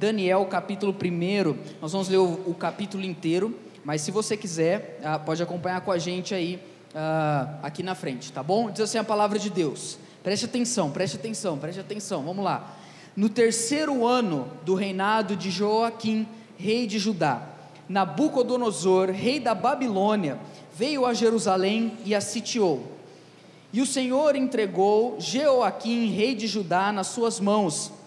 Daniel, capítulo 1. Nós vamos ler o, o capítulo inteiro, mas se você quiser, ah, pode acompanhar com a gente aí, ah, aqui na frente, tá bom? Diz assim a palavra de Deus. Preste atenção, preste atenção, preste atenção. Vamos lá. No terceiro ano do reinado de Joaquim, rei de Judá, Nabucodonosor, rei da Babilônia, veio a Jerusalém e a sitiou. E o Senhor entregou Jeoaquim, rei de Judá, nas suas mãos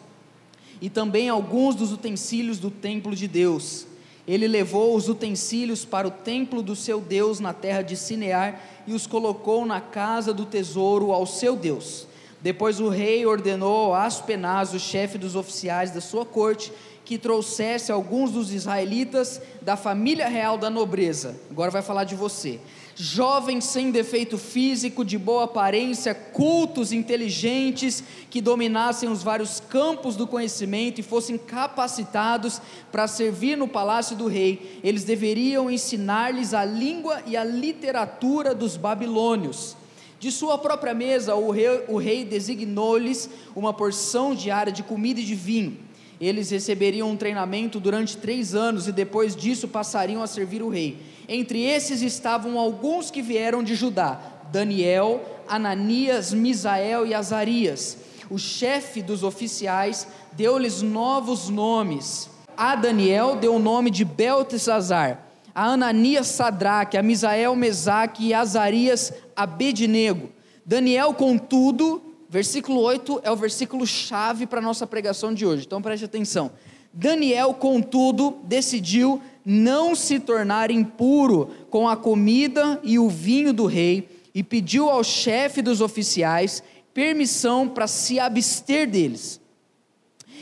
e também alguns dos utensílios do templo de Deus. Ele levou os utensílios para o templo do seu Deus na terra de Sinear e os colocou na casa do tesouro ao seu Deus. Depois o rei ordenou a Aspenaz, o chefe dos oficiais da sua corte, que trouxesse alguns dos israelitas da família real da nobreza. Agora vai falar de você jovens sem defeito físico, de boa aparência, cultos, inteligentes, que dominassem os vários campos do conhecimento e fossem capacitados para servir no palácio do rei. Eles deveriam ensinar-lhes a língua e a literatura dos babilônios. De sua própria mesa, o rei, o rei designou-lhes uma porção diária de comida e de vinho. Eles receberiam um treinamento durante três anos e depois disso passariam a servir o rei. Entre esses estavam alguns que vieram de Judá: Daniel, Ananias, Misael e Azarias. O chefe dos oficiais deu-lhes novos nomes. A Daniel deu o nome de Beltesazar, a Ananias Sadraque, a Misael Mesaque e Azarias Abednego. Daniel, contudo, versículo 8 é o versículo chave para a nossa pregação de hoje, então preste atenção. Daniel, contudo, decidiu não se tornar impuro com a comida e o vinho do rei, e pediu ao chefe dos oficiais permissão para se abster deles.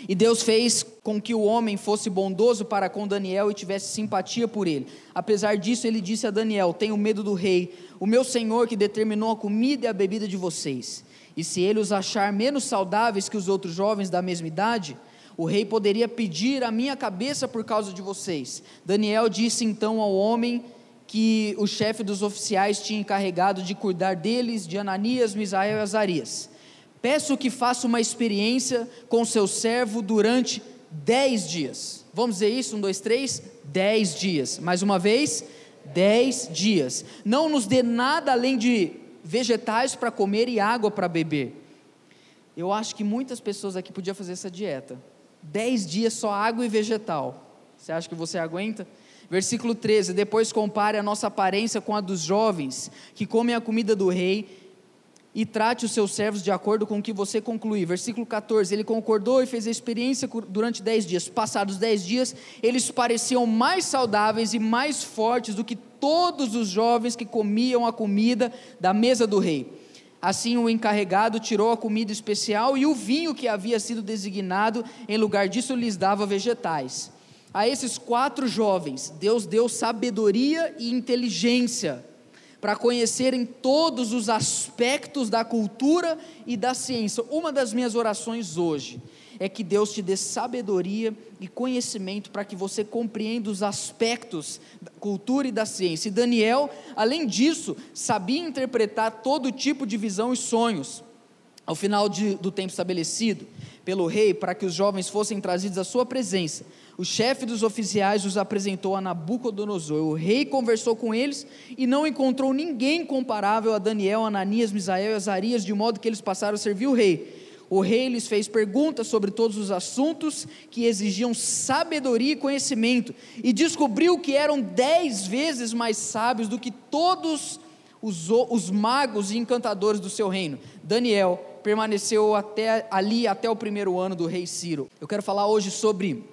E Deus fez com que o homem fosse bondoso para com Daniel e tivesse simpatia por ele. Apesar disso, ele disse a Daniel: Tenho medo do rei, o meu senhor que determinou a comida e a bebida de vocês. E se ele os achar menos saudáveis que os outros jovens da mesma idade, o rei poderia pedir a minha cabeça por causa de vocês. Daniel disse então ao homem que o chefe dos oficiais tinha encarregado de cuidar deles, de Ananias, Misael e Azarias. Peço que faça uma experiência com seu servo durante dez dias. Vamos dizer isso? Um, dois, três? Dez dias. Mais uma vez, dez dias. Não nos dê nada além de vegetais para comer e água para beber. Eu acho que muitas pessoas aqui podiam fazer essa dieta dez dias só água e vegetal. Você acha que você aguenta? Versículo 13: Depois compare a nossa aparência com a dos jovens que comem a comida do rei e trate os seus servos de acordo com o que você concluir. Versículo 14: Ele concordou e fez a experiência durante dez dias. Passados dez dias, eles pareciam mais saudáveis e mais fortes do que todos os jovens que comiam a comida da mesa do rei. Assim, o encarregado tirou a comida especial e o vinho que havia sido designado, em lugar disso, lhes dava vegetais. A esses quatro jovens, Deus deu sabedoria e inteligência para conhecerem todos os aspectos da cultura e da ciência. Uma das minhas orações hoje é que Deus te dê sabedoria e conhecimento para que você compreenda os aspectos da cultura e da ciência. E Daniel, além disso, sabia interpretar todo tipo de visão e sonhos. Ao final de, do tempo estabelecido pelo rei, para que os jovens fossem trazidos à sua presença, o chefe dos oficiais os apresentou a Nabucodonosor. O rei conversou com eles e não encontrou ninguém comparável a Daniel, Ananias, Misael e Azarias, de modo que eles passaram a servir o rei o rei lhes fez perguntas sobre todos os assuntos que exigiam sabedoria e conhecimento, e descobriu que eram dez vezes mais sábios do que todos os, os magos e encantadores do seu reino. Daniel permaneceu até, ali até o primeiro ano do rei Ciro. Eu quero falar hoje sobre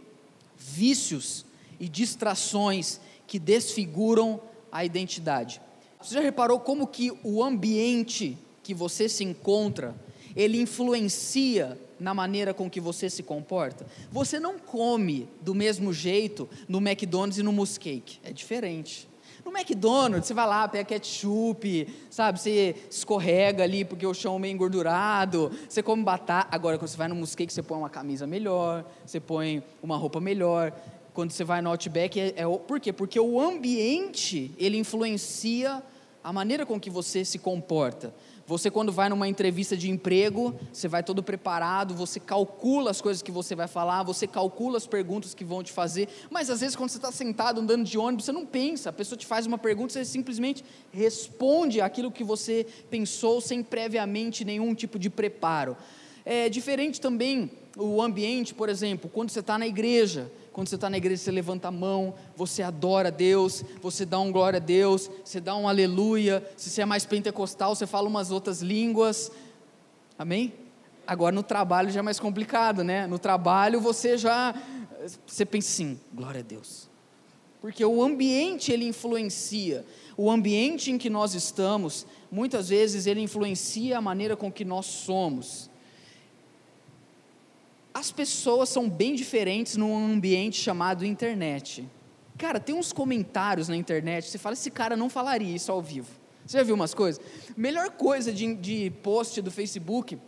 vícios e distrações que desfiguram a identidade. Você já reparou como que o ambiente que você se encontra ele influencia na maneira com que você se comporta. Você não come do mesmo jeito no McDonald's e no Muscake, é diferente. No McDonald's, você vai lá, pega ketchup, sabe? Você escorrega ali porque o chão é meio engordurado, você come batata. Agora, quando você vai no Muscake, você põe uma camisa melhor, você põe uma roupa melhor. Quando você vai no Outback, é, é, por quê? Porque o ambiente, ele influencia a maneira com que você se comporta. Você, quando vai numa entrevista de emprego, você vai todo preparado, você calcula as coisas que você vai falar, você calcula as perguntas que vão te fazer, mas às vezes, quando você está sentado andando de ônibus, você não pensa, a pessoa te faz uma pergunta, você simplesmente responde aquilo que você pensou sem previamente nenhum tipo de preparo. É diferente também o ambiente, por exemplo, quando você está na igreja. Quando você está na igreja, você levanta a mão, você adora a Deus, você dá um glória a Deus, você dá um aleluia. Se você é mais pentecostal, você fala umas outras línguas. Amém? Agora no trabalho já é mais complicado, né? No trabalho você já você pensa assim, glória a Deus. Porque o ambiente ele influencia. O ambiente em que nós estamos, muitas vezes ele influencia a maneira com que nós somos as pessoas são bem diferentes num ambiente chamado internet. Cara, tem uns comentários na internet, você fala, esse cara não falaria isso ao vivo. Você já viu umas coisas? Melhor coisa de, de post do Facebook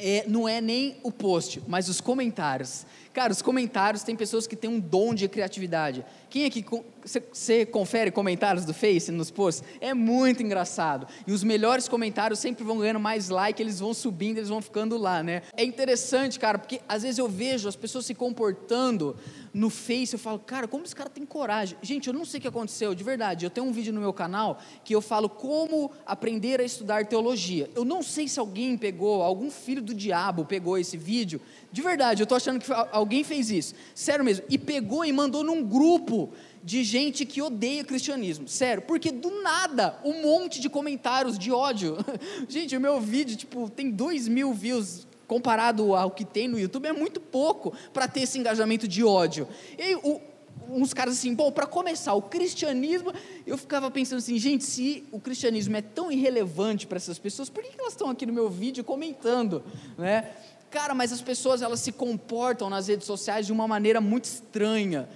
é, não é nem o post, mas os comentários. Cara, os comentários tem pessoas que têm um dom de criatividade. Quem aqui você confere comentários do Face nos posts? É muito engraçado. E os melhores comentários sempre vão ganhando mais like, eles vão subindo, eles vão ficando lá, né? É interessante, cara, porque às vezes eu vejo as pessoas se comportando no Face, eu falo, cara, como esse cara tem coragem? Gente, eu não sei o que aconteceu, de verdade. Eu tenho um vídeo no meu canal que eu falo como aprender a estudar teologia. Eu não sei se alguém pegou, algum filho do diabo pegou esse vídeo. De verdade, eu estou achando que alguém fez isso. Sério mesmo. E pegou e mandou num grupo de gente que odeia cristianismo. Sério, porque do nada, um monte de comentários de ódio. gente, o meu vídeo, tipo, tem dois mil views comparado ao que tem no YouTube, é muito pouco para ter esse engajamento de ódio. E o, uns caras assim, bom, para começar, o cristianismo, eu ficava pensando assim, gente, se o cristianismo é tão irrelevante para essas pessoas, por que elas estão aqui no meu vídeo comentando, né? Cara, mas as pessoas elas se comportam nas redes sociais de uma maneira muito estranha.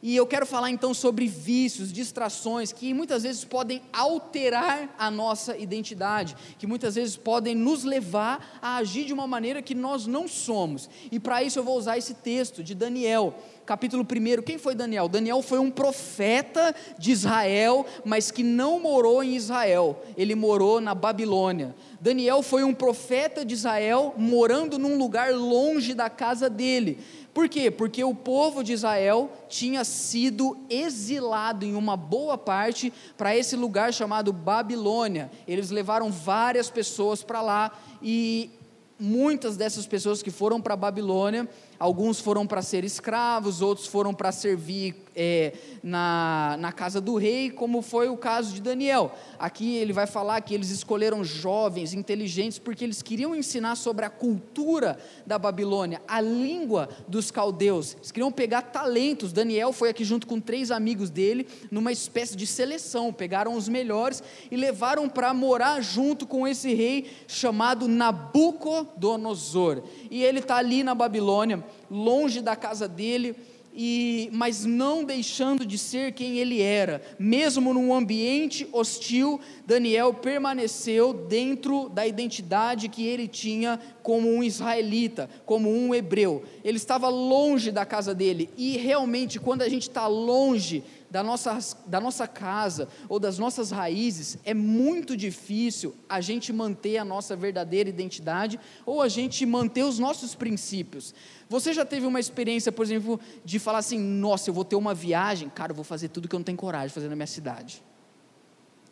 E eu quero falar então sobre vícios, distrações que muitas vezes podem alterar a nossa identidade, que muitas vezes podem nos levar a agir de uma maneira que nós não somos. E para isso eu vou usar esse texto de Daniel, capítulo 1. Quem foi Daniel? Daniel foi um profeta de Israel, mas que não morou em Israel, ele morou na Babilônia. Daniel foi um profeta de Israel morando num lugar longe da casa dele. Por quê? Porque o povo de Israel tinha sido exilado em uma boa parte para esse lugar chamado Babilônia. Eles levaram várias pessoas para lá e muitas dessas pessoas que foram para Babilônia Alguns foram para ser escravos, outros foram para servir é, na, na casa do rei, como foi o caso de Daniel. Aqui ele vai falar que eles escolheram jovens, inteligentes, porque eles queriam ensinar sobre a cultura da Babilônia, a língua dos caldeus. Eles queriam pegar talentos. Daniel foi aqui junto com três amigos dele, numa espécie de seleção. Pegaram os melhores e levaram para morar junto com esse rei chamado Nabucodonosor. E ele está ali na Babilônia longe da casa dele, e, mas não deixando de ser quem ele era. Mesmo num ambiente hostil, Daniel permaneceu dentro da identidade que ele tinha como um israelita, como um hebreu. Ele estava longe da casa dele, e realmente, quando a gente está longe da nossa, da nossa casa ou das nossas raízes, é muito difícil a gente manter a nossa verdadeira identidade ou a gente manter os nossos princípios. Você já teve uma experiência, por exemplo, de falar assim: nossa, eu vou ter uma viagem, cara, eu vou fazer tudo que eu não tenho coragem de fazer na minha cidade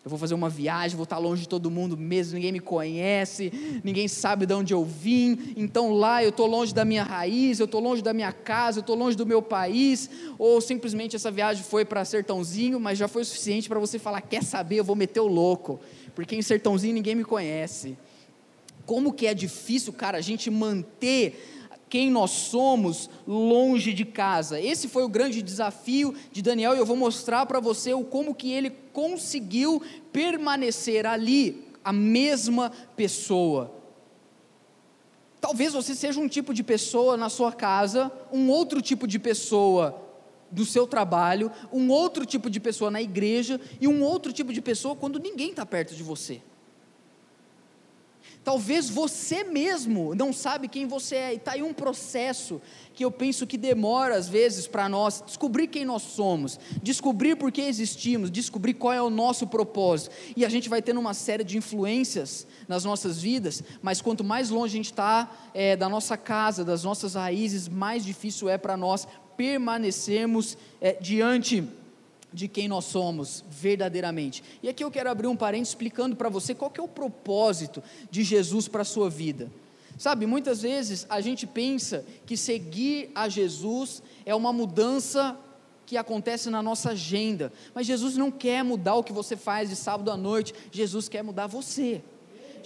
eu vou fazer uma viagem, vou estar longe de todo mundo mesmo, ninguém me conhece, ninguém sabe de onde eu vim, então lá eu estou longe da minha raiz, eu estou longe da minha casa, eu estou longe do meu país, ou simplesmente essa viagem foi para Sertãozinho, mas já foi o suficiente para você falar: quer saber, eu vou meter o louco, porque em Sertãozinho ninguém me conhece. Como que é difícil, cara, a gente manter quem nós somos longe de casa. Esse foi o grande desafio de Daniel e eu vou mostrar para você o como que ele conseguiu permanecer ali a mesma pessoa. Talvez você seja um tipo de pessoa na sua casa, um outro tipo de pessoa no seu trabalho, um outro tipo de pessoa na igreja e um outro tipo de pessoa quando ninguém está perto de você. Talvez você mesmo não sabe quem você é, e está aí um processo que eu penso que demora às vezes para nós descobrir quem nós somos, descobrir por que existimos, descobrir qual é o nosso propósito. E a gente vai tendo uma série de influências nas nossas vidas, mas quanto mais longe a gente está é, da nossa casa, das nossas raízes, mais difícil é para nós permanecermos é, diante de quem nós somos verdadeiramente. E aqui eu quero abrir um parênteses explicando para você qual que é o propósito de Jesus para a sua vida. Sabe, muitas vezes a gente pensa que seguir a Jesus é uma mudança que acontece na nossa agenda, mas Jesus não quer mudar o que você faz de sábado à noite, Jesus quer mudar você.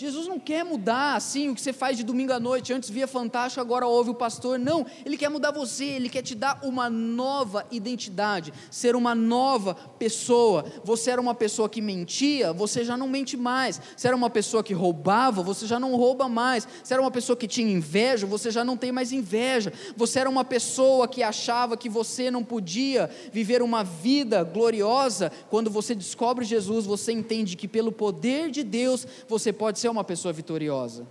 Jesus não quer mudar assim o que você faz de domingo à noite, antes via fantástico, agora ouve o pastor. Não, ele quer mudar você, ele quer te dar uma nova identidade, ser uma nova pessoa. Você era uma pessoa que mentia, você já não mente mais. Você era uma pessoa que roubava, você já não rouba mais. Você era uma pessoa que tinha inveja, você já não tem mais inveja. Você era uma pessoa que achava que você não podia viver uma vida gloriosa. Quando você descobre Jesus, você entende que pelo poder de Deus você pode ser uma pessoa vitoriosa.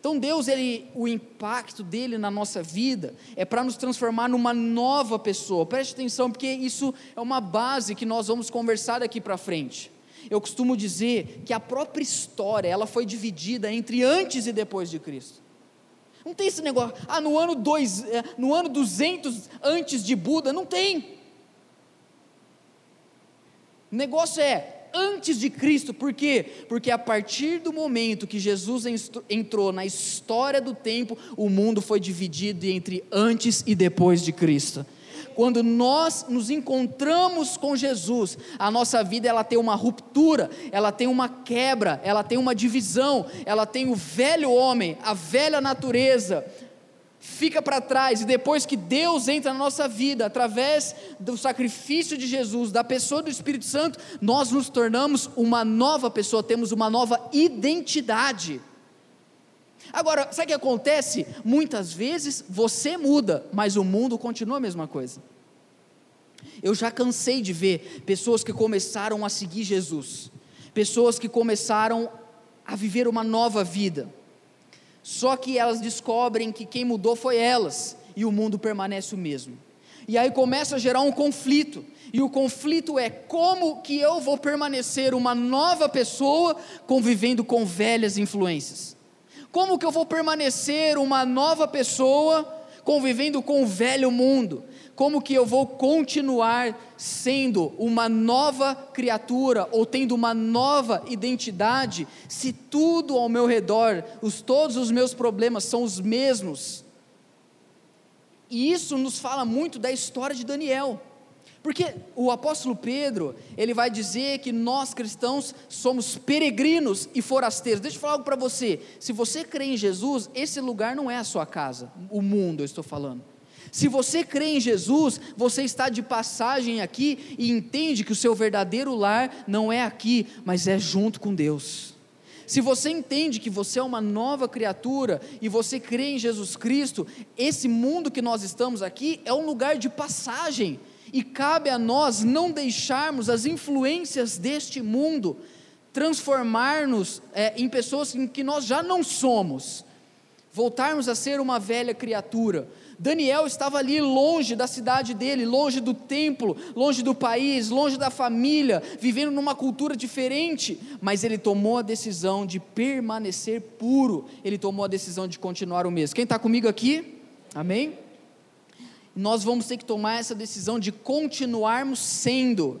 Então Deus, ele, o impacto dele na nossa vida é para nos transformar numa nova pessoa. Preste atenção, porque isso é uma base que nós vamos conversar daqui para frente. Eu costumo dizer que a própria história, ela foi dividida entre antes e depois de Cristo. Não tem esse negócio, ah, no ano, dois, eh, no ano 200 antes de Buda, não tem. O negócio é, antes de Cristo, por quê? Porque a partir do momento que Jesus entrou na história do tempo, o mundo foi dividido entre antes e depois de Cristo. Quando nós nos encontramos com Jesus, a nossa vida ela tem uma ruptura, ela tem uma quebra, ela tem uma divisão, ela tem o velho homem, a velha natureza, fica para trás, e depois que Deus entra na nossa vida, através do sacrifício de Jesus, da pessoa do Espírito Santo, nós nos tornamos uma nova pessoa, temos uma nova identidade. Agora, sabe o que acontece? Muitas vezes você muda, mas o mundo continua a mesma coisa. Eu já cansei de ver pessoas que começaram a seguir Jesus, pessoas que começaram a viver uma nova vida só que elas descobrem que quem mudou foi elas e o mundo permanece o mesmo. E aí começa a gerar um conflito. E o conflito é como que eu vou permanecer uma nova pessoa convivendo com velhas influências? Como que eu vou permanecer uma nova pessoa convivendo com o velho mundo? Como que eu vou continuar sendo uma nova criatura ou tendo uma nova identidade se tudo ao meu redor, os, todos os meus problemas são os mesmos? E isso nos fala muito da história de Daniel. Porque o apóstolo Pedro, ele vai dizer que nós cristãos somos peregrinos e forasteiros. Deixa eu falar algo para você. Se você crê em Jesus, esse lugar não é a sua casa, o mundo, eu estou falando. Se você crê em Jesus, você está de passagem aqui e entende que o seu verdadeiro lar não é aqui, mas é junto com Deus. Se você entende que você é uma nova criatura e você crê em Jesus Cristo, esse mundo que nós estamos aqui é um lugar de passagem. E cabe a nós não deixarmos as influências deste mundo transformar-nos é, em pessoas em que nós já não somos, voltarmos a ser uma velha criatura, Daniel estava ali longe da cidade dele, longe do templo, longe do país, longe da família, vivendo numa cultura diferente, mas ele tomou a decisão de permanecer puro, ele tomou a decisão de continuar o mesmo. Quem está comigo aqui? Amém? Nós vamos ter que tomar essa decisão de continuarmos sendo,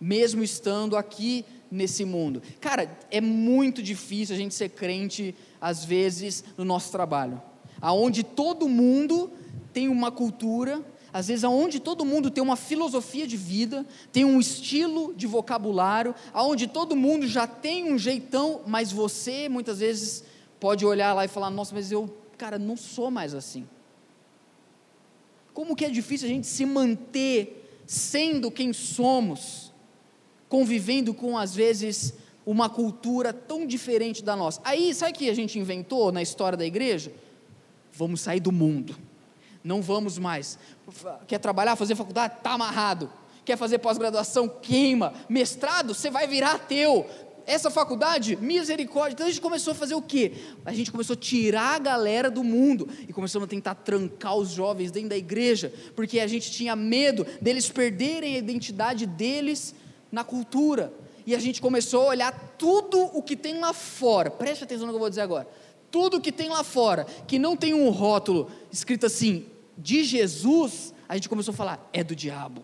mesmo estando aqui nesse mundo. Cara, é muito difícil a gente ser crente, às vezes, no nosso trabalho, aonde todo mundo tem uma cultura, às vezes aonde todo mundo tem uma filosofia de vida, tem um estilo de vocabulário, aonde todo mundo já tem um jeitão, mas você muitas vezes pode olhar lá e falar: "Nossa, mas eu, cara, não sou mais assim". Como que é difícil a gente se manter sendo quem somos, convivendo com às vezes uma cultura tão diferente da nossa. Aí, sabe o que a gente inventou na história da igreja? Vamos sair do mundo não vamos mais. Quer trabalhar, fazer faculdade? Está amarrado. Quer fazer pós-graduação? Queima. Mestrado? Você vai virar ateu. essa faculdade, misericórdia. Então a gente começou a fazer o quê? A gente começou a tirar a galera do mundo e começamos a tentar trancar os jovens dentro da igreja, porque a gente tinha medo deles perderem a identidade deles na cultura. E a gente começou a olhar tudo o que tem lá fora. Preste atenção no que eu vou dizer agora. Tudo que tem lá fora, que não tem um rótulo escrito assim, de Jesus, a gente começou a falar, é do diabo.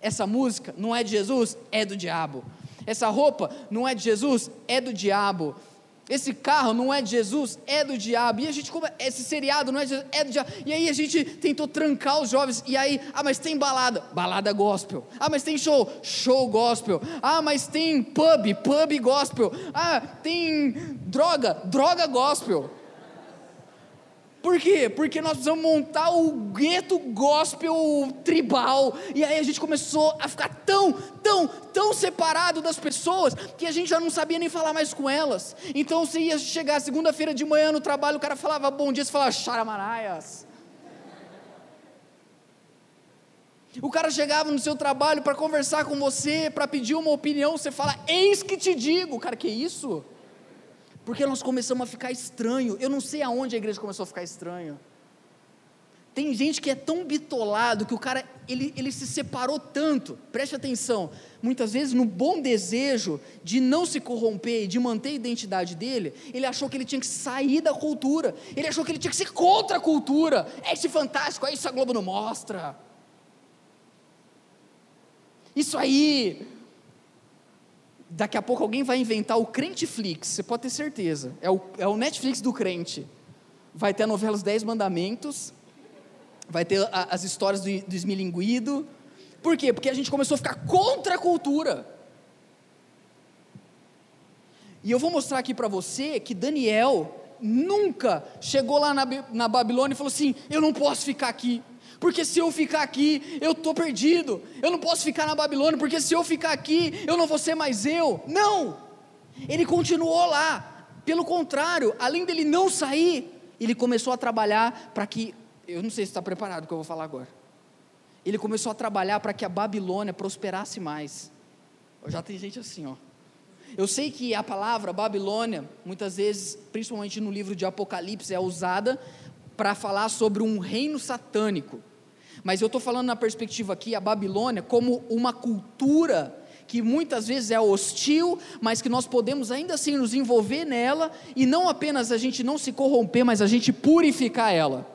Essa música não é de Jesus, é do diabo. Essa roupa não é de Jesus, é do diabo. Esse carro não é de Jesus, é do diabo. E a gente, esse seriado não é de Jesus, é do diabo. E aí a gente tentou trancar os jovens. E aí, ah, mas tem balada, balada gospel. Ah, mas tem show, show gospel. Ah, mas tem pub, pub gospel. Ah, tem droga, droga gospel. Por quê? Porque nós precisamos montar o gueto gospel tribal. E aí a gente começou a ficar tão, tão, tão separado das pessoas que a gente já não sabia nem falar mais com elas. Então você ia chegar segunda-feira de manhã no trabalho, o cara falava bom dia, você falava charamanaias. O cara chegava no seu trabalho para conversar com você, para pedir uma opinião, você fala, eis que te digo. Cara, que isso? Porque nós começamos a ficar estranho. Eu não sei aonde a igreja começou a ficar estranho. Tem gente que é tão bitolado que o cara ele, ele se separou tanto. Preste atenção. Muitas vezes no bom desejo de não se corromper e de manter a identidade dele, ele achou que ele tinha que sair da cultura. Ele achou que ele tinha que ser contra a cultura. É esse fantástico, é isso a Globo não mostra. Isso aí daqui a pouco alguém vai inventar o Crenteflix, você pode ter certeza. É o, é o Netflix do crente. Vai ter a novela Os Dez Mandamentos, vai ter a, as histórias do, do esmilinguido. Por quê? Porque a gente começou a ficar contra a cultura. E eu vou mostrar aqui para você que Daniel nunca chegou lá na, na Babilônia e falou assim: Eu não posso ficar aqui porque se eu ficar aqui, eu estou perdido. Eu não posso ficar na Babilônia, porque se eu ficar aqui, eu não vou ser mais eu. Não! Ele continuou lá. Pelo contrário, além dele não sair, ele começou a trabalhar para que. Eu não sei se está preparado o que eu vou falar agora. Ele começou a trabalhar para que a Babilônia prosperasse mais. Já tem gente assim, ó. Eu sei que a palavra Babilônia, muitas vezes, principalmente no livro de Apocalipse, é usada para falar sobre um reino satânico. Mas eu estou falando na perspectiva aqui, a Babilônia, como uma cultura que muitas vezes é hostil, mas que nós podemos ainda assim nos envolver nela e não apenas a gente não se corromper, mas a gente purificar ela.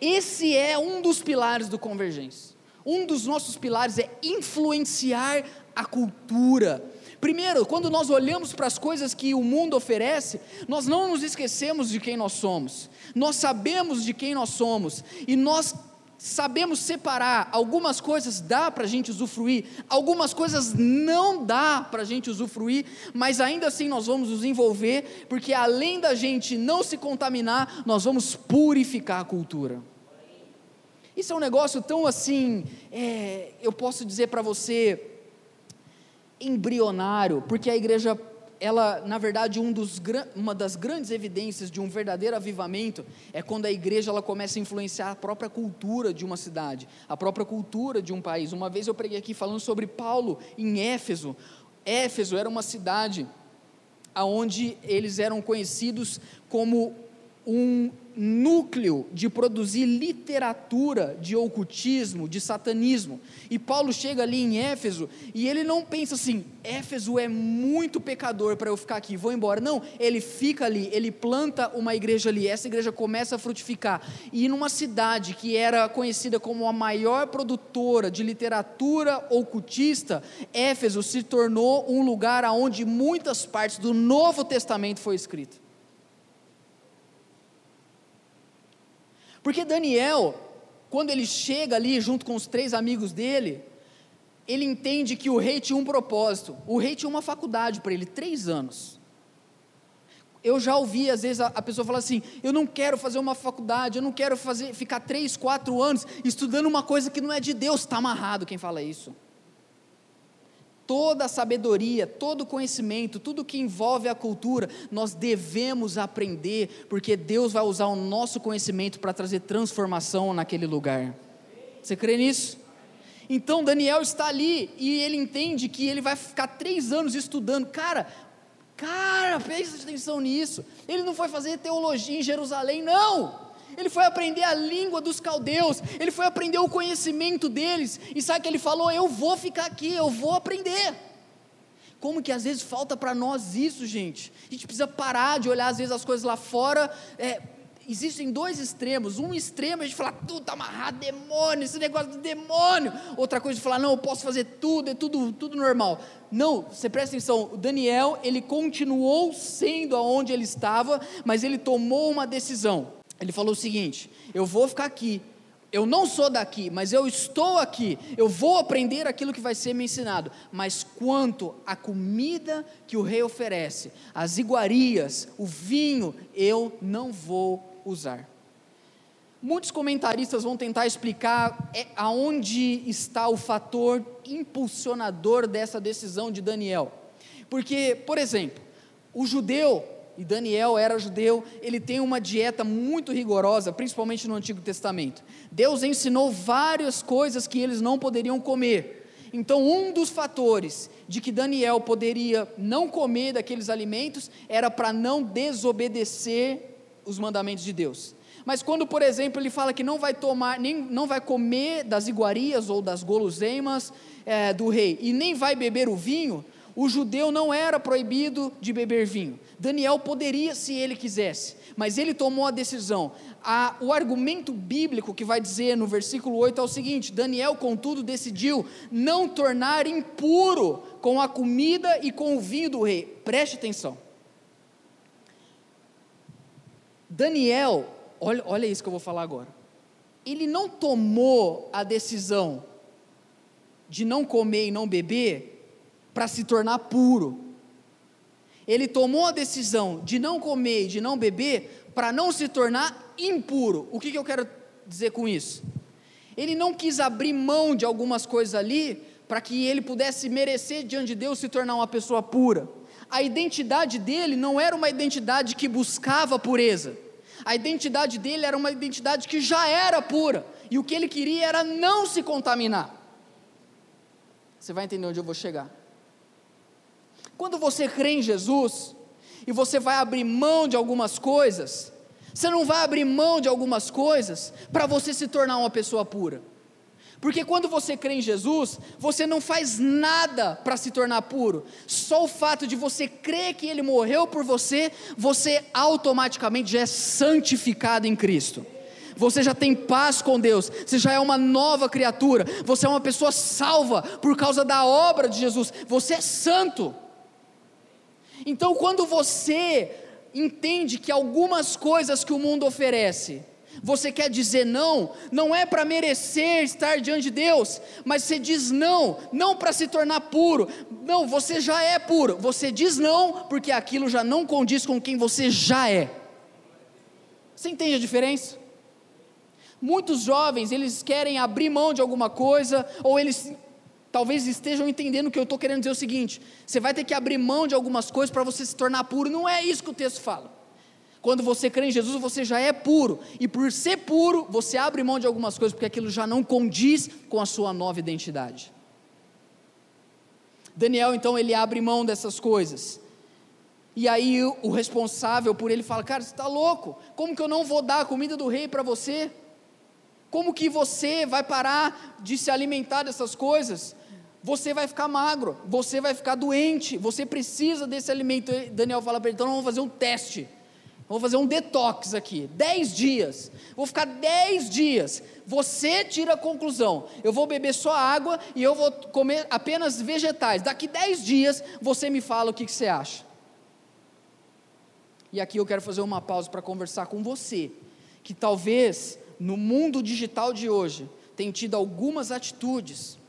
Esse é um dos pilares do Convergência. Um dos nossos pilares é influenciar a cultura. Primeiro, quando nós olhamos para as coisas que o mundo oferece, nós não nos esquecemos de quem nós somos, nós sabemos de quem nós somos e nós sabemos separar, algumas coisas dá para a gente usufruir, algumas coisas não dá para a gente usufruir, mas ainda assim nós vamos nos envolver, porque além da gente não se contaminar, nós vamos purificar a cultura. Isso é um negócio tão assim, é, eu posso dizer para você, embrionário, porque a igreja ela, na verdade, um dos, uma das grandes evidências de um verdadeiro avivamento é quando a igreja ela começa a influenciar a própria cultura de uma cidade, a própria cultura de um país. Uma vez eu preguei aqui falando sobre Paulo em Éfeso. Éfeso era uma cidade onde eles eram conhecidos como um núcleo de produzir literatura de ocultismo, de satanismo. E Paulo chega ali em Éfeso e ele não pensa assim: Éfeso é muito pecador para eu ficar aqui, vou embora. Não, ele fica ali, ele planta uma igreja ali, essa igreja começa a frutificar. E numa cidade que era conhecida como a maior produtora de literatura ocultista, Éfeso se tornou um lugar onde muitas partes do Novo Testamento foi escrito. Porque Daniel, quando ele chega ali junto com os três amigos dele, ele entende que o rei tinha um propósito. O rei tinha uma faculdade para ele, três anos. Eu já ouvi, às vezes, a, pessoa falar assim: eu não quero fazer uma faculdade, eu não quero fazer, ficar três, quatro anos estudando uma coisa que não é de Deus. Está amarrado quem fala isso toda a sabedoria, todo o conhecimento, tudo que envolve a cultura, nós devemos aprender, porque Deus vai usar o nosso conhecimento para trazer transformação naquele lugar. Você crê nisso? Então Daniel está ali e ele entende que ele vai ficar três anos estudando. Cara, cara, presta atenção nisso. Ele não foi fazer teologia em Jerusalém, não. Ele foi aprender a língua dos caldeus, ele foi aprender o conhecimento deles, e sabe que ele falou: Eu vou ficar aqui, eu vou aprender. Como que às vezes falta para nós isso, gente? A gente precisa parar de olhar às vezes as coisas lá fora. É, existem dois extremos. Um extremo é a gente falar, tudo está amarrado, demônio, esse negócio do demônio. Outra coisa é falar, não, eu posso fazer tudo, é tudo, tudo normal. Não, você presta atenção, o Daniel, ele continuou sendo aonde ele estava, mas ele tomou uma decisão. Ele falou o seguinte: eu vou ficar aqui, eu não sou daqui, mas eu estou aqui, eu vou aprender aquilo que vai ser me ensinado. Mas quanto à comida que o rei oferece, as iguarias, o vinho, eu não vou usar. Muitos comentaristas vão tentar explicar é, aonde está o fator impulsionador dessa decisão de Daniel. Porque, por exemplo, o judeu e Daniel era judeu, ele tem uma dieta muito rigorosa, principalmente no Antigo Testamento. Deus ensinou várias coisas que eles não poderiam comer. Então, um dos fatores de que Daniel poderia não comer daqueles alimentos era para não desobedecer os mandamentos de Deus. Mas quando, por exemplo, ele fala que não vai tomar, nem não vai comer das iguarias ou das guloseimas é, do rei e nem vai beber o vinho, o judeu não era proibido de beber vinho. Daniel poderia se ele quisesse, mas ele tomou a decisão. A, o argumento bíblico que vai dizer no versículo 8 é o seguinte: Daniel, contudo, decidiu não tornar impuro com a comida e com o vinho do rei. Preste atenção. Daniel, olha, olha isso que eu vou falar agora. Ele não tomou a decisão de não comer e não beber para se tornar puro. Ele tomou a decisão de não comer e de não beber para não se tornar impuro. O que, que eu quero dizer com isso? Ele não quis abrir mão de algumas coisas ali para que ele pudesse merecer diante de Deus se tornar uma pessoa pura. A identidade dele não era uma identidade que buscava pureza. A identidade dele era uma identidade que já era pura. E o que ele queria era não se contaminar. Você vai entender onde eu vou chegar. Quando você crê em Jesus e você vai abrir mão de algumas coisas, você não vai abrir mão de algumas coisas para você se tornar uma pessoa pura. Porque quando você crê em Jesus, você não faz nada para se tornar puro. Só o fato de você crer que Ele morreu por você, você automaticamente já é santificado em Cristo. Você já tem paz com Deus, você já é uma nova criatura, você é uma pessoa salva por causa da obra de Jesus, você é santo. Então, quando você entende que algumas coisas que o mundo oferece, você quer dizer não, não é para merecer estar diante de Deus, mas você diz não, não para se tornar puro, não, você já é puro, você diz não, porque aquilo já não condiz com quem você já é. Você entende a diferença? Muitos jovens, eles querem abrir mão de alguma coisa, ou eles talvez estejam entendendo que eu estou querendo dizer o seguinte: você vai ter que abrir mão de algumas coisas para você se tornar puro. Não é isso que o texto fala. Quando você crê em Jesus, você já é puro, e por ser puro, você abre mão de algumas coisas, porque aquilo já não condiz com a sua nova identidade. Daniel, então, ele abre mão dessas coisas. E aí o responsável por ele fala: Cara, você está louco? Como que eu não vou dar a comida do rei para você? Como que você vai parar de se alimentar dessas coisas? Você vai ficar magro, você vai ficar doente, você precisa desse alimento. Daniel fala para ele: então vamos fazer um teste, vamos fazer um detox aqui, dez dias, vou ficar dez dias. Você tira a conclusão: eu vou beber só água e eu vou comer apenas vegetais. Daqui dez dias você me fala o que, que você acha. E aqui eu quero fazer uma pausa para conversar com você, que talvez no mundo digital de hoje tem tido algumas atitudes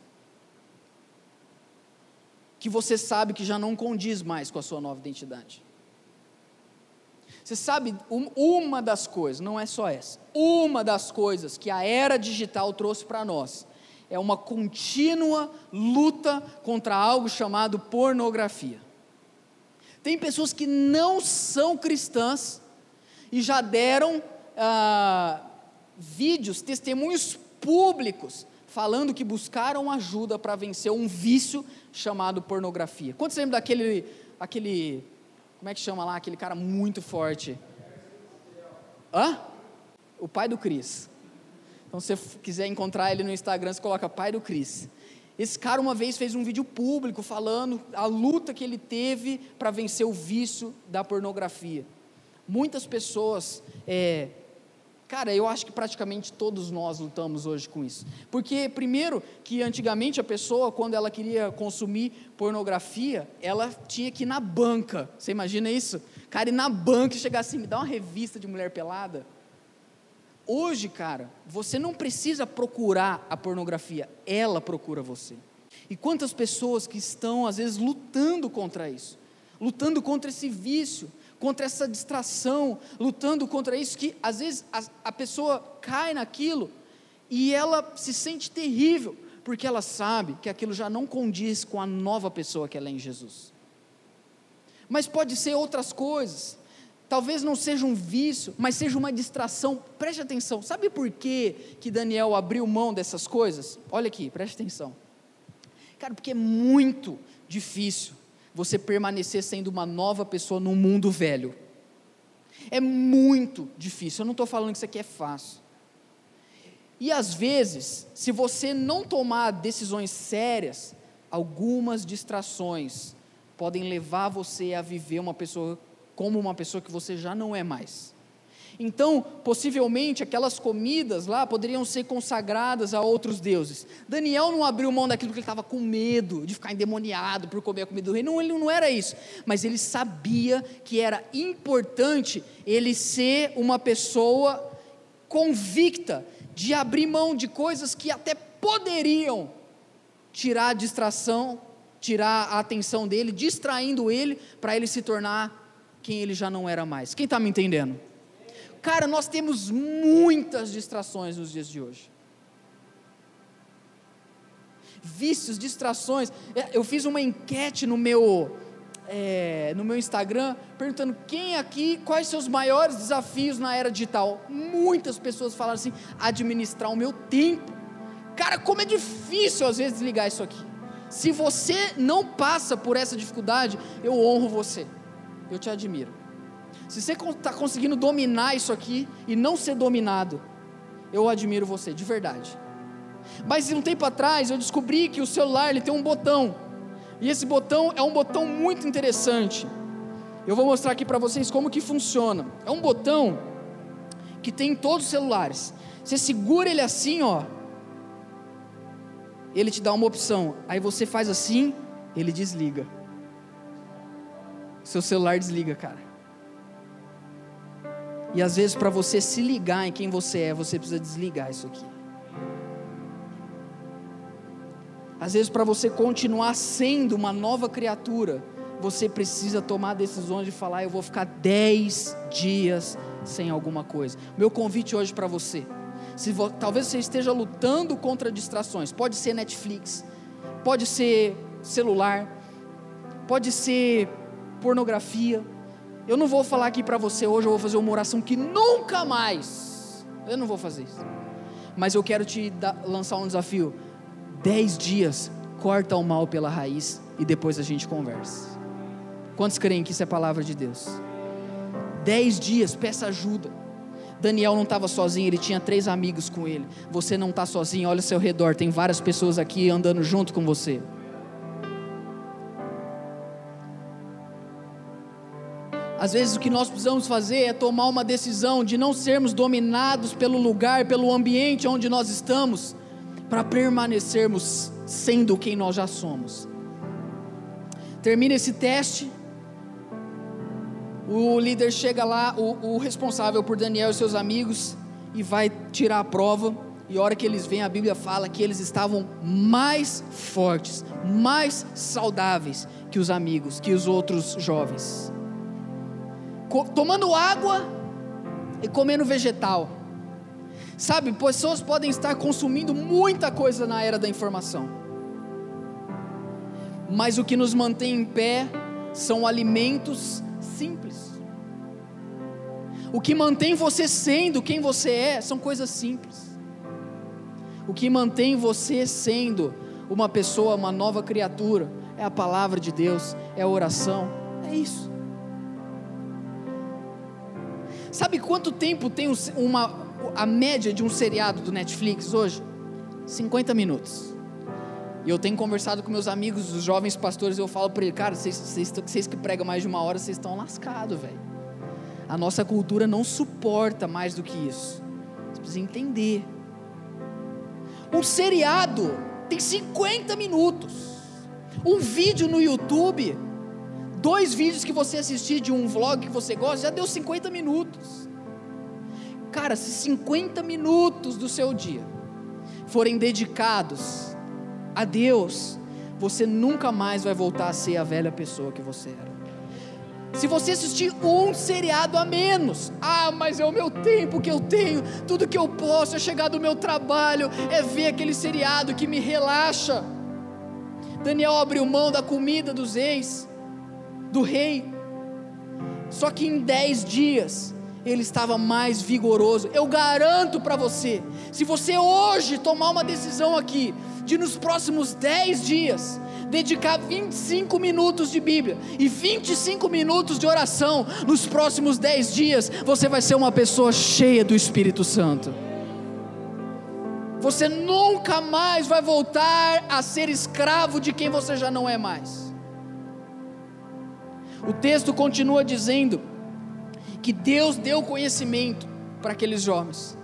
que você sabe que já não condiz mais com a sua nova identidade. Você sabe, uma das coisas, não é só essa, uma das coisas que a era digital trouxe para nós é uma contínua luta contra algo chamado pornografia. Tem pessoas que não são cristãs e já deram ah, vídeos, testemunhos públicos falando que buscaram ajuda para vencer um vício chamado pornografia. Quantos lembram daquele, aquele, como é que chama lá, aquele cara muito forte? Hã? O pai do Cris. Então, se você quiser encontrar ele no Instagram, você coloca pai do Cris. Esse cara uma vez fez um vídeo público falando a luta que ele teve para vencer o vício da pornografia. Muitas pessoas, é, cara, eu acho que praticamente todos nós lutamos hoje com isso. Porque, primeiro, que antigamente a pessoa, quando ela queria consumir pornografia, ela tinha que ir na banca. Você imagina isso? Cara, ir na banca e chegar assim, me dá uma revista de mulher pelada. Hoje, cara, você não precisa procurar a pornografia, ela procura você. E quantas pessoas que estão, às vezes, lutando contra isso, lutando contra esse vício, contra essa distração, lutando contra isso, que às vezes a, a pessoa cai naquilo e ela se sente terrível, porque ela sabe que aquilo já não condiz com a nova pessoa que ela é em Jesus. Mas pode ser outras coisas, Talvez não seja um vício, mas seja uma distração. Preste atenção. Sabe por que, que Daniel abriu mão dessas coisas? Olha aqui, preste atenção. Cara, porque é muito difícil você permanecer sendo uma nova pessoa num mundo velho. É muito difícil. Eu não estou falando que isso aqui é fácil. E às vezes, se você não tomar decisões sérias, algumas distrações podem levar você a viver uma pessoa como uma pessoa que você já não é mais. Então, possivelmente, aquelas comidas lá poderiam ser consagradas a outros deuses. Daniel não abriu mão daquilo porque ele estava com medo de ficar endemoniado por comer a comida do rei. Não, ele não era isso. Mas ele sabia que era importante ele ser uma pessoa convicta de abrir mão de coisas que até poderiam tirar a distração, tirar a atenção dele, distraindo ele para ele se tornar quem ele já não era mais. Quem está me entendendo? Cara, nós temos muitas distrações nos dias de hoje. Vícios, distrações. É, eu fiz uma enquete no meu, é, no meu Instagram perguntando quem aqui, quais seus maiores desafios na era digital. Muitas pessoas falaram assim: administrar o meu tempo. Cara, como é difícil às vezes desligar isso aqui. Se você não passa por essa dificuldade, eu honro você eu te admiro. Se você está conseguindo dominar isso aqui e não ser dominado, eu admiro você, de verdade. Mas um tempo atrás eu descobri que o celular ele tem um botão. E esse botão é um botão muito interessante. Eu vou mostrar aqui para vocês como que funciona. É um botão que tem em todos os celulares. Você segura ele assim, ó. Ele te dá uma opção. Aí você faz assim, ele desliga seu celular desliga, cara. E às vezes, para você se ligar em quem você é, você precisa desligar isso aqui. Às vezes, para você continuar sendo uma nova criatura, você precisa tomar decisões de falar: eu vou ficar 10 dias sem alguma coisa. Meu convite hoje para você, se vo, talvez você esteja lutando contra distrações, pode ser Netflix, pode ser celular, pode ser pornografia. Eu não vou falar aqui para você hoje, eu vou fazer uma oração que nunca mais. Eu não vou fazer isso. Mas eu quero te lançar um desafio. Dez dias, corta o mal pela raiz e depois a gente conversa. Quantos creem que isso é palavra de Deus? Dez dias, peça ajuda. Daniel não estava sozinho, ele tinha três amigos com ele. Você não está sozinho, olha ao seu redor, tem várias pessoas aqui andando junto com você. Às vezes o que nós precisamos fazer é tomar uma decisão de não sermos dominados pelo lugar, pelo ambiente onde nós estamos, para permanecermos sendo quem nós já somos. Termina esse teste, o líder chega lá, o, o responsável por Daniel e seus amigos, e vai tirar a prova. E a hora que eles vêm, a Bíblia fala que eles estavam mais fortes, mais saudáveis que os amigos, que os outros jovens tomando água e comendo vegetal. Sabe, pessoas podem estar consumindo muita coisa na era da informação, mas o que nos mantém em pé são alimentos simples. O que mantém você sendo quem você é são coisas simples. O que mantém você sendo uma pessoa, uma nova criatura, é a palavra de Deus, é a oração, é isso. Sabe quanto tempo tem uma, a média de um seriado do Netflix hoje? 50 minutos. E eu tenho conversado com meus amigos, os jovens pastores, eu falo para eles, cara, vocês, que pregam mais de uma hora, vocês estão lascados, velho. A nossa cultura não suporta mais do que isso. Você precisa entender. Um seriado tem 50 minutos. Um vídeo no YouTube, dois vídeos que você assistir de um vlog que você gosta, já deu 50 minutos. Cara, se 50 minutos do seu dia forem dedicados a Deus, você nunca mais vai voltar a ser a velha pessoa que você era. Se você assistir um seriado a menos, ah, mas é o meu tempo que eu tenho, tudo que eu posso é chegar do meu trabalho, é ver aquele seriado que me relaxa. Daniel abriu mão da comida dos reis, do rei, só que em dez dias ele estava mais vigoroso. Eu garanto para você, se você hoje tomar uma decisão aqui, de nos próximos 10 dias dedicar 25 minutos de Bíblia e 25 minutos de oração nos próximos 10 dias, você vai ser uma pessoa cheia do Espírito Santo. Você nunca mais vai voltar a ser escravo de quem você já não é mais. O texto continua dizendo que Deus deu conhecimento para aqueles jovens.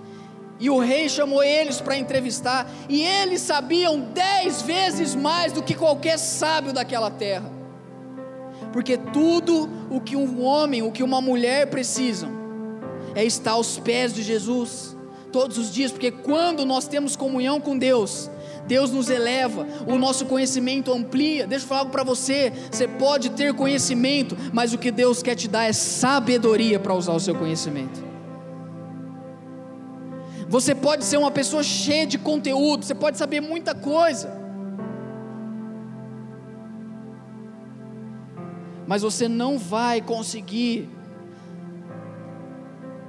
E o rei chamou eles para entrevistar, e eles sabiam dez vezes mais do que qualquer sábio daquela terra. Porque tudo o que um homem, o que uma mulher precisam, é estar aos pés de Jesus, todos os dias, porque quando nós temos comunhão com Deus, Deus nos eleva, o nosso conhecimento amplia. Deixa eu falar algo para você: você pode ter conhecimento, mas o que Deus quer te dar é sabedoria para usar o seu conhecimento. Você pode ser uma pessoa cheia de conteúdo, você pode saber muita coisa. Mas você não vai conseguir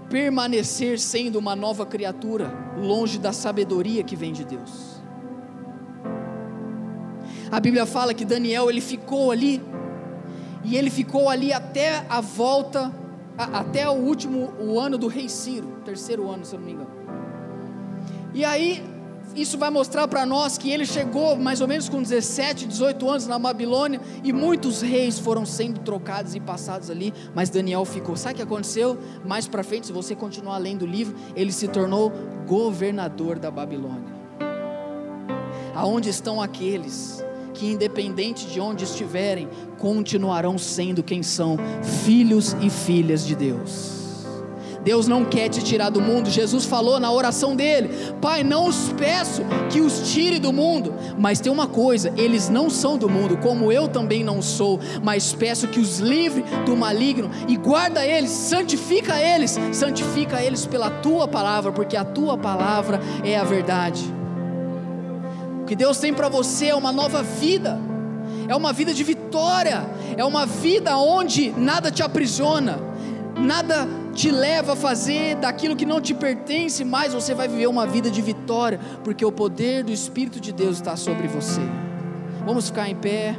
permanecer sendo uma nova criatura, longe da sabedoria que vem de Deus. A Bíblia fala que Daniel ele ficou ali, e ele ficou ali até a volta, até o último o ano do rei Ciro, terceiro ano, se eu não me engano. E aí, isso vai mostrar para nós que ele chegou mais ou menos com 17, 18 anos na Babilônia e muitos reis foram sendo trocados e passados ali, mas Daniel ficou. Sabe o que aconteceu? Mais para frente, se você continuar lendo o livro, ele se tornou governador da Babilônia. Aonde estão aqueles que, independente de onde estiverem, continuarão sendo quem são, filhos e filhas de Deus. Deus não quer te tirar do mundo. Jesus falou na oração dele: Pai, não os peço que os tire do mundo, mas tem uma coisa: eles não são do mundo, como eu também não sou, mas peço que os livre do maligno e guarda eles, santifica eles, santifica eles pela tua palavra, porque a tua palavra é a verdade. Que Deus tem para você é uma nova vida, é uma vida de vitória, é uma vida onde nada te aprisiona, nada te leva a fazer daquilo que não te pertence, mas você vai viver uma vida de vitória, porque o poder do Espírito de Deus está sobre você. Vamos ficar em pé.